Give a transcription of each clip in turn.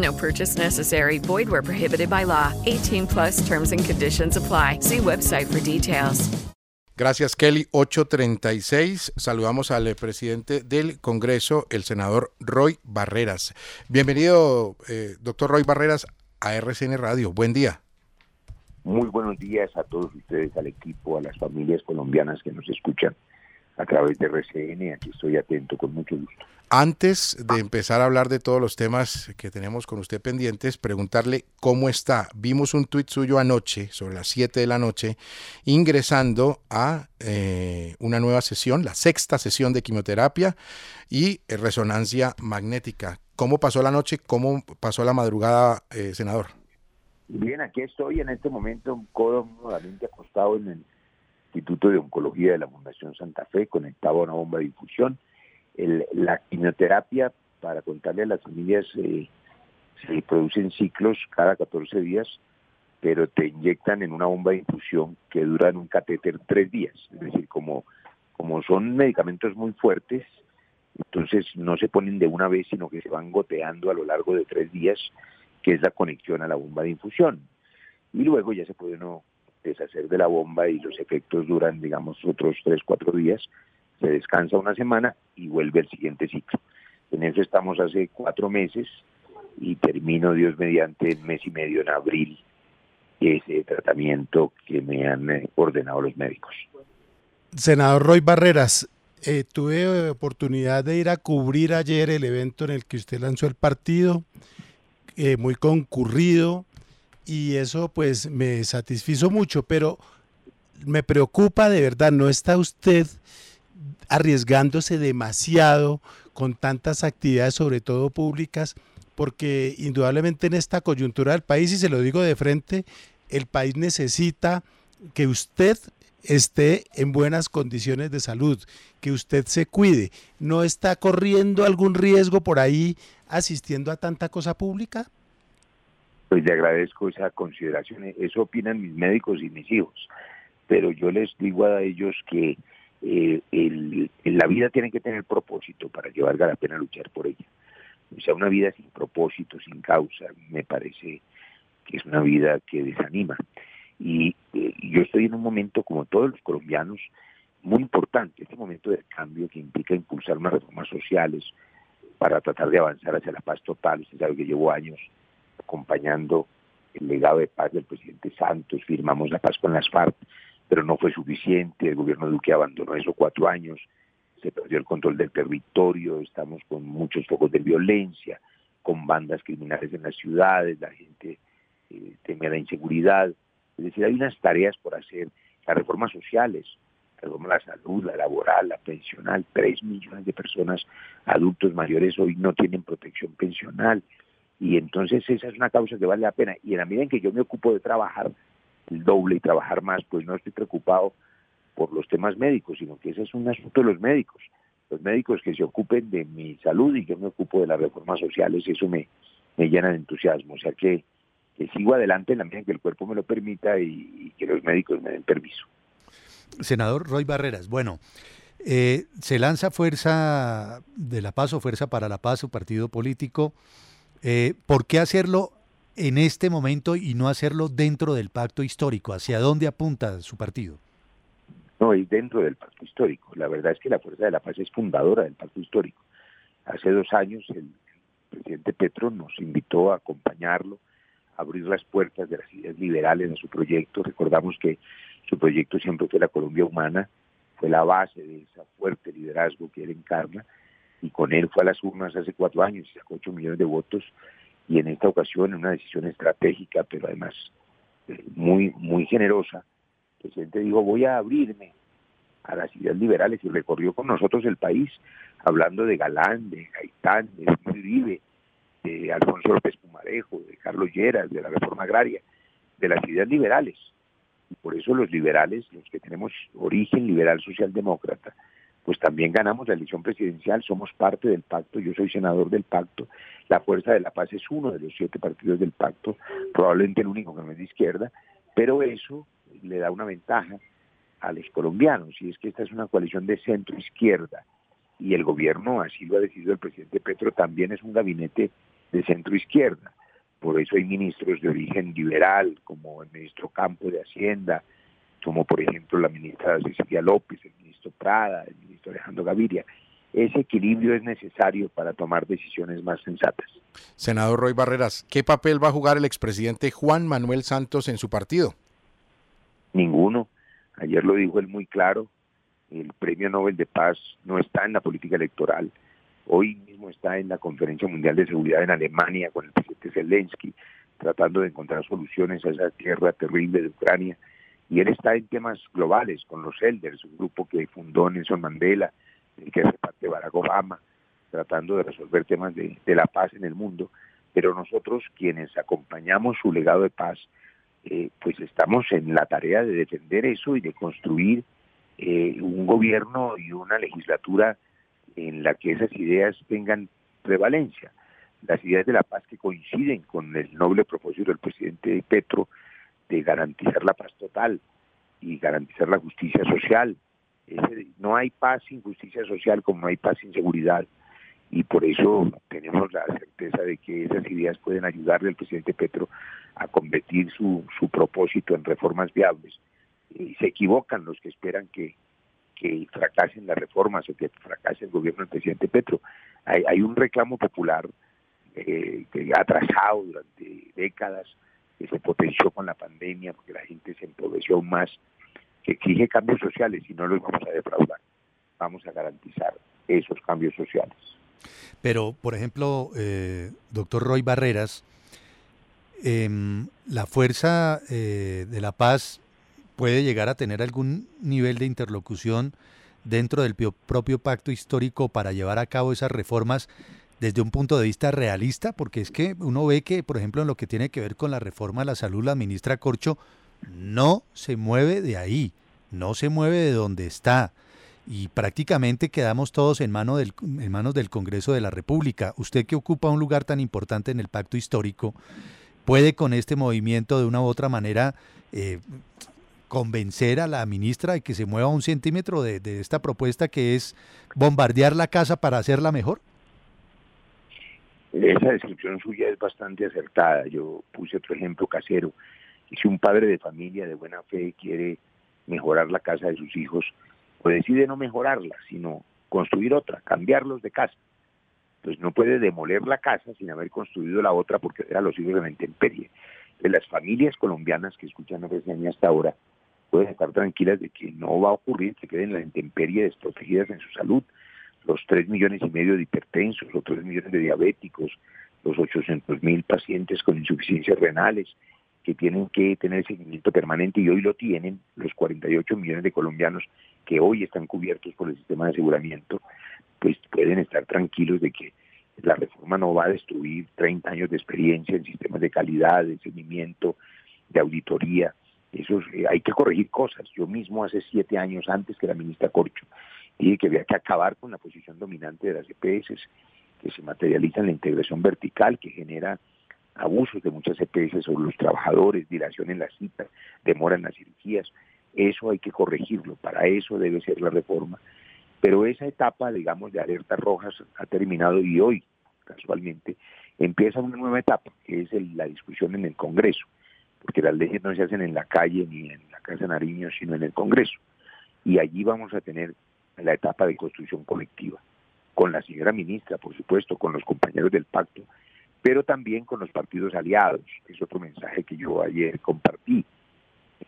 No purchase necessary. Void where prohibited by law. 18 plus terms and conditions apply. See website for details. Gracias, Kelly. 836. Saludamos al presidente del Congreso, el senador Roy Barreras. Bienvenido, eh, doctor Roy Barreras, a RCN Radio. Buen día. Muy buenos días a todos ustedes, al equipo, a las familias colombianas que nos escuchan a través de RCN. Aquí estoy atento con mucho gusto. Antes de empezar a hablar de todos los temas que tenemos con usted pendientes, preguntarle cómo está. Vimos un tuit suyo anoche, sobre las 7 de la noche, ingresando a eh, una nueva sesión, la sexta sesión de quimioterapia y eh, resonancia magnética. ¿Cómo pasó la noche? ¿Cómo pasó la madrugada, eh, senador? Bien, aquí estoy en este momento cómodamente acostado en el Instituto de Oncología de la Fundación Santa Fe, conectado a una bomba de infusión la quimioterapia, para contarle a las familias, eh, se producen ciclos cada 14 días, pero te inyectan en una bomba de infusión que dura en un catéter tres días. Es decir, como, como son medicamentos muy fuertes, entonces no se ponen de una vez, sino que se van goteando a lo largo de tres días, que es la conexión a la bomba de infusión. Y luego ya se puede uno deshacer de la bomba y los efectos duran, digamos, otros tres, cuatro días, se descansa una semana y vuelve el siguiente ciclo. En eso estamos hace cuatro meses y termino, Dios mediante, el mes y medio en abril ese tratamiento que me han eh, ordenado los médicos. Senador Roy Barreras, eh, tuve oportunidad de ir a cubrir ayer el evento en el que usted lanzó el partido, eh, muy concurrido, y eso pues me satisfizo mucho, pero me preocupa de verdad, ¿no está usted arriesgándose demasiado con tantas actividades, sobre todo públicas, porque indudablemente en esta coyuntura del país, y se lo digo de frente, el país necesita que usted esté en buenas condiciones de salud, que usted se cuide. ¿No está corriendo algún riesgo por ahí asistiendo a tanta cosa pública? Pues le agradezco esa consideración. Eso opinan mis médicos y mis hijos. Pero yo les digo a ellos que eh, el, la vida tiene que tener propósito para que valga la pena luchar por ella. O sea, una vida sin propósito, sin causa, me parece que es una vida que desanima. Y eh, yo estoy en un momento, como todos los colombianos, muy importante, este momento de cambio que implica impulsar unas reformas sociales para tratar de avanzar hacia la paz total. Usted sabe que llevo años acompañando el legado de paz del presidente Santos, firmamos la paz con las FARC, pero no fue suficiente, el gobierno de Duque abandonó eso cuatro años, se perdió el control del territorio, estamos con muchos focos de violencia, con bandas criminales en las ciudades, la gente eh, teme la inseguridad, es decir, hay unas tareas por hacer, las reformas sociales, la reforma de la salud, la laboral, la pensional, tres millones de personas adultos mayores hoy no tienen protección pensional, y entonces esa es una causa que vale la pena, y en la medida en que yo me ocupo de trabajar, el doble y trabajar más, pues no estoy preocupado por los temas médicos, sino que ese es un asunto de los médicos. Los médicos que se ocupen de mi salud y yo me ocupo de las reformas sociales, eso me, me llena de entusiasmo. O sea que, sigo adelante en la medida en que el cuerpo me lo permita y, que los médicos me den permiso. Senador Roy Barreras, bueno, eh, se lanza Fuerza de la Paz o Fuerza para la Paz, su partido político. Eh, ¿Por qué hacerlo en este momento y no hacerlo dentro del pacto histórico? ¿Hacia dónde apunta su partido? No, y dentro del pacto histórico. La verdad es que la Fuerza de la Paz es fundadora del pacto histórico. Hace dos años el, presidente Petro nos invitó a acompañarlo, a abrir las puertas de las ideas liberales a su proyecto. Recordamos que su proyecto siempre fue la Colombia humana, fue la base de ese fuerte liderazgo que él encarna, y con él fue a las urnas hace cuatro años y sacó ocho millones de votos, y en esta ocasión, en una decisión estratégica, pero además eh, muy, muy generosa, el presidente dijo, voy a abrirme a las ideas liberales y recorrió con nosotros el país, hablando de Galán, de Gaitán, de Uribe, de Alfonso López Pumarejo, de Carlos Lleras, de la reforma agraria, de las ideas liberales. Y por eso los liberales, los que tenemos origen liberal socialdemócrata, pues también ganamos la elección presidencial, somos parte del pacto, yo soy senador del pacto, la Fuerza de la Paz es uno de los siete partidos del pacto, probablemente el único que no es de izquierda, pero eso le da una ventaja a los colombianos, y es que esta es una coalición de centro-izquierda, y el gobierno, así lo ha decidido el presidente Petro, también es un gabinete de centro-izquierda. Por eso hay ministros de origen liberal, como el ministro Campo de Hacienda, como por ejemplo la ministra Cecilia López, el ministro Prada, el ministro Alejandro Gaviria. Ese equilibrio es necesario para tomar decisiones más sensatas. Senador Roy Barreras, ¿qué papel va a jugar el expresidente Juan Manuel Santos en su partido? Ninguno. Ayer lo dijo él muy claro, el Premio Nobel de Paz no está en la política electoral. Hoy mismo está en la Conferencia Mundial de Seguridad en Alemania con el presidente Zelensky, tratando de encontrar soluciones a esa tierra terrible de Ucrania. Y él está en temas globales con los Elders, un grupo que fundó Nelson Mandela, el que hace parte de Barack Obama, tratando de resolver temas de, la paz en el mundo. Pero nosotros, quienes acompañamos su legado de paz, eh, pues estamos en la tarea de defender eso y de construir eh, un gobierno y una legislatura en la que esas ideas tengan prevalencia. Las ideas de la paz que coinciden con el noble propósito del presidente Petro de garantizar la paz total y garantizar la justicia social. no hay paz sin justicia social como no hay paz sin seguridad y por eso tenemos la certeza de que esas ideas pueden ayudarle al presidente Petro a convertir su, su propósito en reformas viables. Y se equivocan los que esperan que, que fracasen las reformas o que fracase el gobierno del presidente Petro. Hay, hay un reclamo popular eh, atrasado durante décadas, que se potenció con la pandemia porque la gente se empobreció aún más, que exige cambios sociales y no los vamos a defraudar. Vamos a garantizar esos cambios sociales. Pero, por ejemplo, eh, doctor Roy Barreras, em, la fuerza eh, de la paz puede llegar a tener algún nivel de interlocución dentro del propio pacto histórico para llevar a cabo esas reformas desde un punto de vista realista, porque es que uno ve que, por ejemplo, en lo que tiene que ver con la reforma de la salud, la ministra Corcho no se mueve de ahí, no se mueve de donde está y prácticamente quedamos todos en, mano del, en manos del Congreso de la República. Usted que ocupa un lugar tan importante en el pacto histórico, puede con este movimiento de una u otra manera eh, convencer a la ministra de que se mueva un centímetro de, esta propuesta que es bombardear la casa para hacerla mejor? Esa descripción suya es bastante acertada. Yo puse otro ejemplo casero. Si un padre de familia de buena fe quiere mejorar la casa de sus hijos, pues decide no mejorarla, sino construir otra, cambiarlos de casa. Pues no puede demoler la casa sin haber construido la otra porque era los hijos de la intemperie. De las familias colombianas que escuchan a hasta ahora, pueden estar tranquilas de que no va a ocurrir que queden la intemperie desprotegidas en su salud. Los 3 millones y medio de hipertensos, los 3 millones de diabéticos, los 800 mil pacientes con insuficiencias renales que tienen que tener seguimiento permanente y hoy lo tienen, los 48 millones de colombianos que hoy están cubiertos por el sistema de aseguramiento, pues pueden estar tranquilos de que la reforma no va a destruir 30 años de experiencia en sistemas de calidad, de seguimiento, de auditoría, eso eh, hay que corregir cosas. Yo mismo hace siete años antes que la ministra Corcho dije que había que acabar con la posición dominante de las EPS que se materializa en la integración vertical que genera abusos de muchas EPS sobre los trabajadores, dilación en las citas, demora en las cirugías. Eso hay que corregirlo, para eso debe ser la reforma. Pero esa etapa, digamos, de alertas rojas ha terminado y hoy, casualmente, empieza una nueva etapa, que es la discusión en el Congreso porque las leyes no se hacen en la calle ni en la Casa Nariño, sino en el Congreso. Y allí vamos a tener la etapa de construcción colectiva, con la señora ministra, por supuesto, con los compañeros del pacto, pero también con los partidos aliados, es otro mensaje que yo ayer compartí.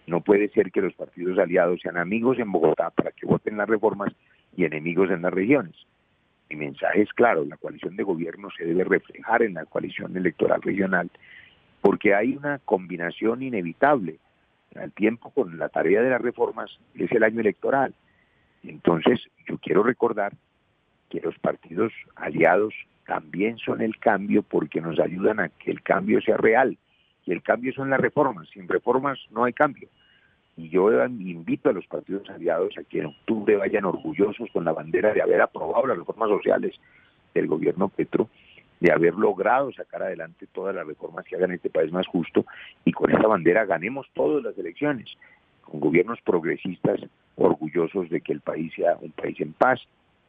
No puede ser que los partidos aliados sean amigos en Bogotá para que voten las reformas y enemigos en las regiones. Mi mensaje es claro, la coalición de gobierno se debe reflejar en la coalición electoral regional porque hay una combinación inevitable. Al tiempo con la tarea de las reformas es el año electoral. Entonces, yo quiero recordar que los partidos aliados también son el cambio porque nos ayudan a que el cambio sea real. Y el cambio son las reformas. Sin reformas no hay cambio. Y yo invito a los partidos aliados a que en octubre vayan orgullosos con la bandera de haber aprobado las reformas sociales del gobierno Petro, de haber logrado sacar adelante todas las reformas que hagan este país más justo y con esa bandera ganemos todas las elecciones, con gobiernos progresistas orgullosos de que el país sea un país en paz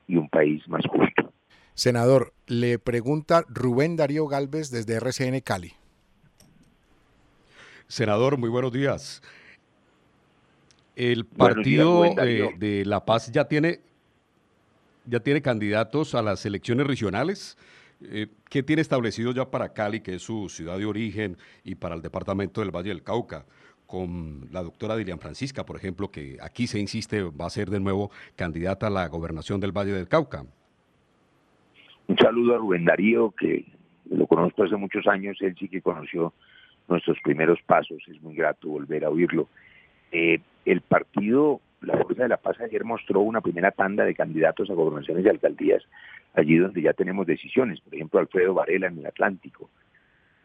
y un país más justo. Senador, le pregunta Rubén Darío Galvez desde RCN Cali. Senador, muy buenos días. El partido eh, de La Paz ya tiene, ya tiene candidatos a las elecciones regionales. Eh, ¿Qué tiene establecido ya para Cali, que es su ciudad de origen, y para el departamento del Valle del Cauca? Con la doctora Dilian Francisca, por ejemplo, que aquí se insiste va a ser de nuevo candidata a la gobernación del Valle del Cauca. Un saludo a Rubén Darío, que lo conozco hace muchos años, él sí que conoció nuestros primeros pasos, es muy grato volver a oírlo. Eh, el partido, la Fuerza de la Paz ayer mostró una primera tanda de candidatos a gobernaciones y alcaldías, allí donde ya tenemos decisiones, por ejemplo Alfredo Varela en el Atlántico,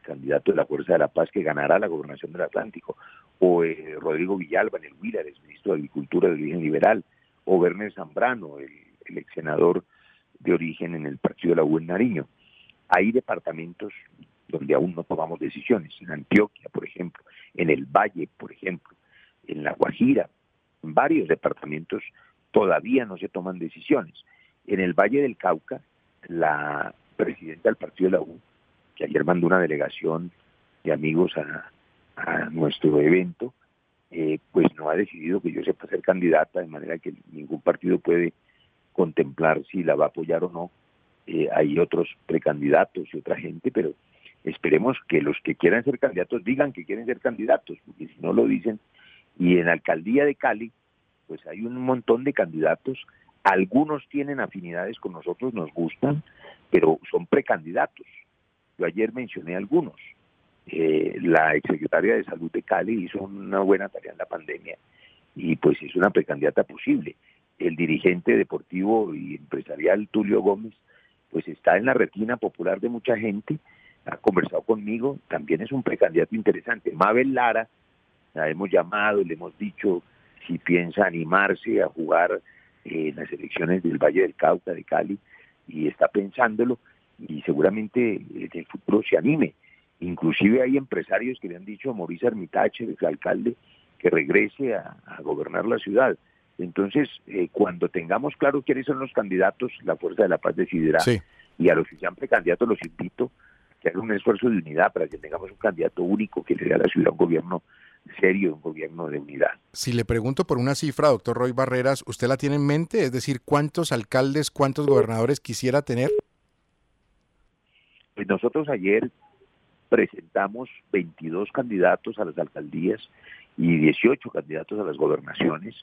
candidato de la Fuerza de la Paz que ganará la gobernación del Atlántico, o eh, Rodrigo Villalba en el Huila, el ministro de Agricultura del origen liberal, o Werner Zambrano, el, el ex senador de origen en el partido de la U en Nariño. Hay departamentos donde aún no tomamos decisiones, en Antioquia, por ejemplo, en el Valle, por ejemplo, en La Guajira, en varios departamentos todavía no se toman decisiones. En el Valle del Cauca, la presidenta del partido de la U, que ayer mandó una delegación de amigos a, nuestro evento, eh, pues no ha decidido que yo sepa ser candidata, de manera que ningún partido puede contemplar si la va a apoyar o no. Eh, hay otros precandidatos y otra gente, pero esperemos que los que quieran ser candidatos digan que quieren ser candidatos, porque si no lo dicen, y en la alcaldía de Cali, pues hay un montón de candidatos, algunos tienen afinidades con nosotros, nos gustan, pero son precandidatos. Yo ayer mencioné algunos. Eh, la exsecretaria de Salud de Cali hizo una buena tarea en la pandemia y pues es una precandidata posible. El dirigente deportivo y empresarial Tulio Gómez pues está en la retina popular de mucha gente, ha conversado conmigo, también es un precandidato interesante. Mabel Lara la hemos llamado y le hemos dicho si piensa animarse a jugar en las elecciones del Valle del Cauca, de Cali, y está pensándolo y seguramente en el futuro se anime. Inclusive hay empresarios que le han dicho a Mauricio Armitache, el alcalde, que regrese a, gobernar la ciudad. Entonces, eh, cuando tengamos claro quiénes son los candidatos, la Fuerza de la Paz decidirá. Y a los que sean precandidatos los invito a que hagan un esfuerzo de unidad para que tengamos un candidato único que le dé a la ciudad un gobierno serio, un gobierno de unidad. Si le pregunto por una cifra, doctor Roy Barreras, ¿usted la tiene en mente? Es decir, ¿cuántos alcaldes, cuántos gobernadores quisiera tener? Pues nosotros ayer presentamos 22 candidatos a las alcaldías y 18 candidatos a las gobernaciones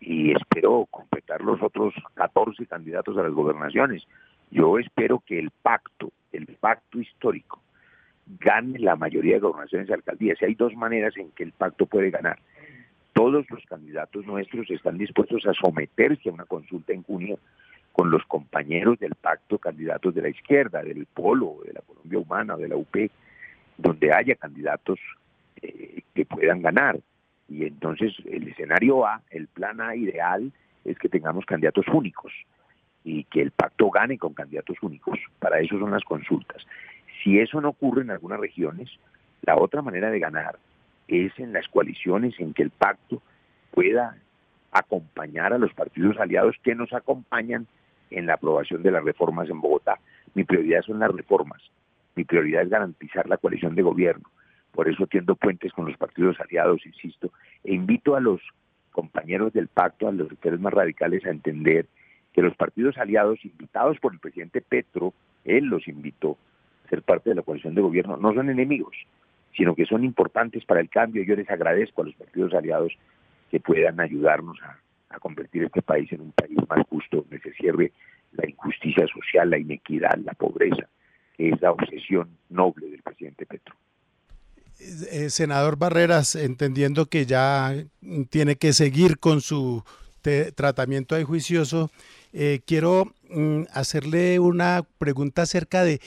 y espero completar los otros 14 candidatos a las gobernaciones. Yo espero que el pacto, el pacto histórico gane la mayoría de gobernaciones y alcaldías. Y hay dos maneras en que el pacto puede ganar. Todos los candidatos nuestros están dispuestos a someterse a una consulta en junio con los compañeros del pacto, candidatos de la izquierda, del Polo, de la Colombia Humana, de la UP, donde haya candidatos eh, que puedan ganar. Y entonces el escenario A, el plan A ideal, es que tengamos candidatos únicos y que el pacto gane con candidatos únicos. Para eso son las consultas. Si eso no ocurre en algunas regiones, la otra manera de ganar es en las coaliciones en que el pacto pueda acompañar a los partidos aliados que nos acompañan en la aprobación de las reformas en Bogotá. Mi prioridad son las reformas, mi prioridad es garantizar la coalición de gobierno. Por eso tiendo puentes con los partidos aliados, insisto, e invito a los compañeros del pacto, a los sectores más radicales, a entender que los partidos aliados invitados por el presidente Petro, él los invitó, ser parte de la coalición de gobierno, no son enemigos, sino que son importantes para el cambio. Yo les agradezco a los partidos aliados que puedan ayudarnos a, convertir este país en un país más justo, donde se cierre la injusticia social, la inequidad, la pobreza, que es la obsesión noble del presidente Petro. Eh, senador Barreras, entendiendo que ya tiene que seguir con su tratamiento de juicioso, eh, quiero mm, hacerle una pregunta acerca de,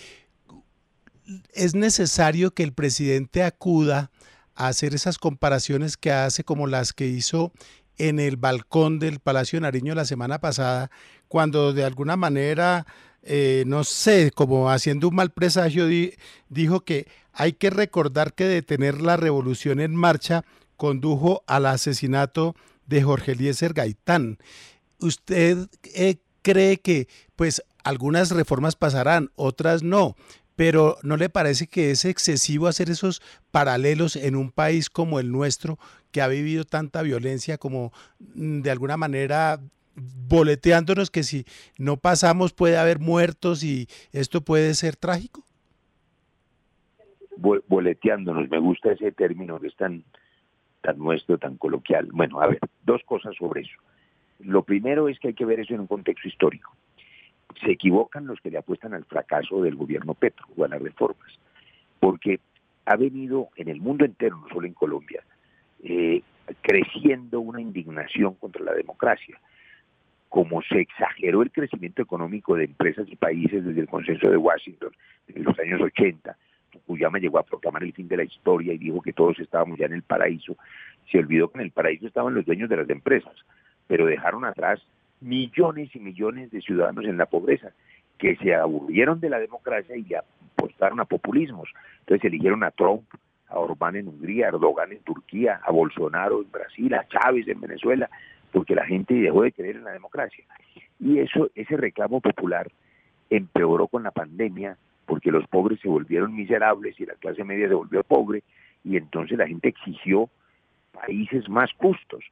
¿es necesario que el presidente acuda a hacer esas comparaciones que hace como las que hizo en el balcón del Palacio Nariño la semana pasada, cuando de alguna manera, eh, no sé, como haciendo un mal presagio, dijo que hay que recordar que detener la revolución en marcha condujo al asesinato de Jorge Eliezer Gaitán. ¿Usted eh, cree que pues algunas reformas pasarán, otras no? Pero ¿no le parece que es excesivo hacer esos paralelos en un país como el nuestro, que ha vivido tanta violencia como mm, de alguna manera boleteándonos que si no pasamos puede haber muertos y esto puede ser trágico? boleteándonos, me gusta ese término que es tan, tan nuestro, tan coloquial. Bueno, a ver, dos cosas sobre eso. Lo primero es que hay que ver eso en un contexto histórico. Se equivocan los que le apuestan al fracaso del gobierno Petro o a las reformas, porque ha venido en el mundo entero, no solo en Colombia, eh, creciendo una indignación contra la democracia. Como se exageró el crecimiento económico de empresas y países desde el consenso de Washington en los años 80, Fukuyama llegó a proclamar el fin de la historia y dijo que todos estábamos ya en el paraíso. Se olvidó que en el paraíso estaban los dueños de las empresas, pero dejaron atrás millones y millones de ciudadanos en la pobreza que se aburrieron de la democracia y apostaron a populismos. Entonces eligieron a Trump, a Orbán en Hungría, a Erdogan en Turquía, a Bolsonaro en Brasil, a Chávez en Venezuela, porque la gente dejó de creer en la democracia. Y eso, ese reclamo popular empeoró con la pandemia porque los pobres se volvieron miserables y la clase media se volvió pobre y entonces la gente exigió países más justos.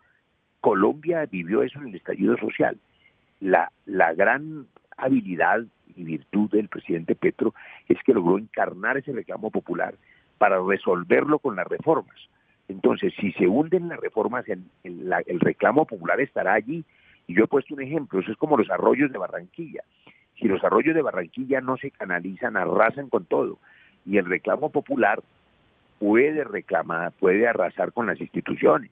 Colombia vivió eso en el estallido social. La, la gran habilidad y virtud del presidente Petro es que logró encarnar ese reclamo popular para resolverlo con las reformas. Entonces, si se hunden las reformas, el, reclamo popular estará allí. Y yo he puesto un ejemplo, eso es como los arroyos de Barranquilla si los arroyos de Barranquilla no se canalizan, arrasan con todo. Y el reclamo popular puede reclamar, puede arrasar con las instituciones.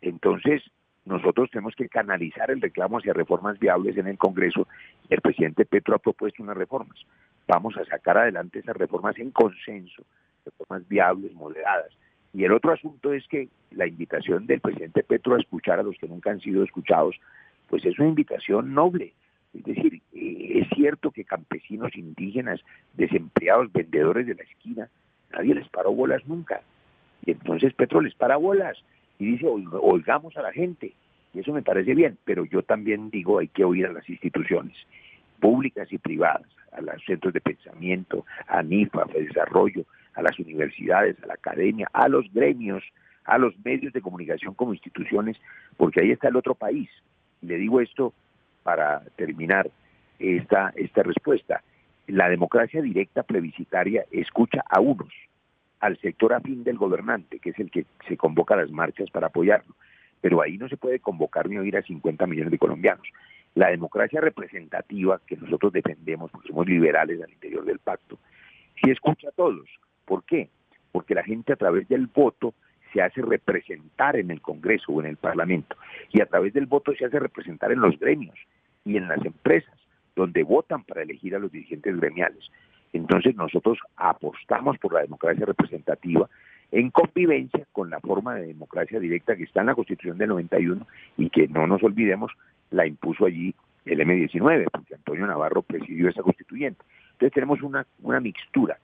Entonces, nosotros tenemos que canalizar el reclamo hacia reformas viables en el Congreso. El presidente Petro ha propuesto unas reformas. Vamos a sacar adelante esas reformas en consenso, reformas viables, moderadas. Y el otro asunto es que la invitación del presidente Petro a escuchar a los que nunca han sido escuchados, pues es una invitación noble. Es decir, eh, es cierto que campesinos, indígenas, desempleados, vendedores de la esquina, nadie les paró bolas nunca. Y entonces Petro les para bolas y dice, oigamos a la gente. Y eso me parece bien, pero yo también digo, hay que oír a las instituciones públicas y privadas, a los centros de pensamiento, a NIFA, a Desarrollo, a las universidades, a la academia, a los gremios, a los medios de comunicación como instituciones, porque ahí está el otro país. Le digo esto para terminar esta, esta respuesta. La democracia directa plebiscitaria escucha a unos, al sector afín del gobernante, que es el que se convoca a las marchas para apoyarlo. Pero ahí no se puede convocar ni oír a 50 millones de colombianos. La democracia representativa que nosotros defendemos, porque somos liberales al interior del pacto, sí escucha a todos. ¿Por qué? Porque la gente a través del voto se hace representar en el Congreso o en el Parlamento y a través del voto se hace representar en los gremios y en las empresas donde votan para elegir a los dirigentes gremiales. Entonces nosotros apostamos por la democracia representativa en convivencia con la forma de democracia directa que está en la Constitución del 91 y que no nos olvidemos la impuso allí el M19, porque Antonio Navarro presidió esa constituyente. Entonces tenemos una, una mixtura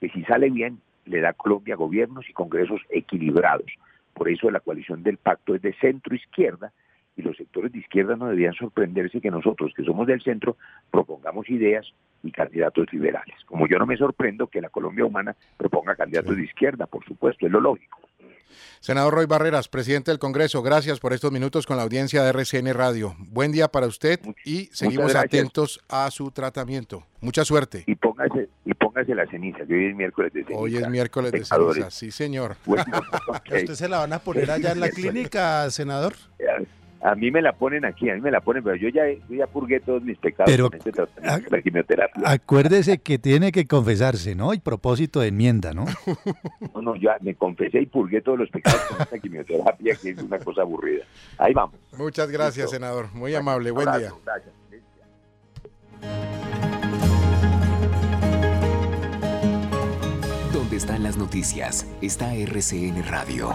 que si sale bien le da a Colombia gobiernos y congresos equilibrados. Por eso la coalición del pacto es de centro izquierda y los sectores de izquierda no deberían sorprenderse que nosotros, que somos del centro, propongamos ideas y candidatos liberales. Como yo no me sorprendo que la Colombia humana proponga candidatos de izquierda, por supuesto, es lo lógico. Senador Roy Barreras, presidente del Congreso, gracias por estos minutos con la audiencia de RCN Radio. Buen día para usted y seguimos atentos a su tratamiento. Mucha suerte. Y póngase, y póngase la ceniza, que hoy es miércoles de ceniza. Hoy es miércoles de ceniza, sí señor. Bueno, ¿A ok. usted se la van a poner allá en la clínica, senador? A mí me la ponen aquí, a mí me la ponen, pero yo ya, yo ya purgué todos mis pecados Pero- con este tratamiento, la quimioterapia. Acuérdese que tiene que confesarse, ¿no? Y propósito de enmienda, ¿no? No, no, ya me confesé y purgué todos los pecados con esta quimioterapia, que es una cosa aburrida. Ahí vamos. Muchas gracias, Listo. senador. Muy amable. Buen día. Gracias. Donde están las noticias, está RCN Radio.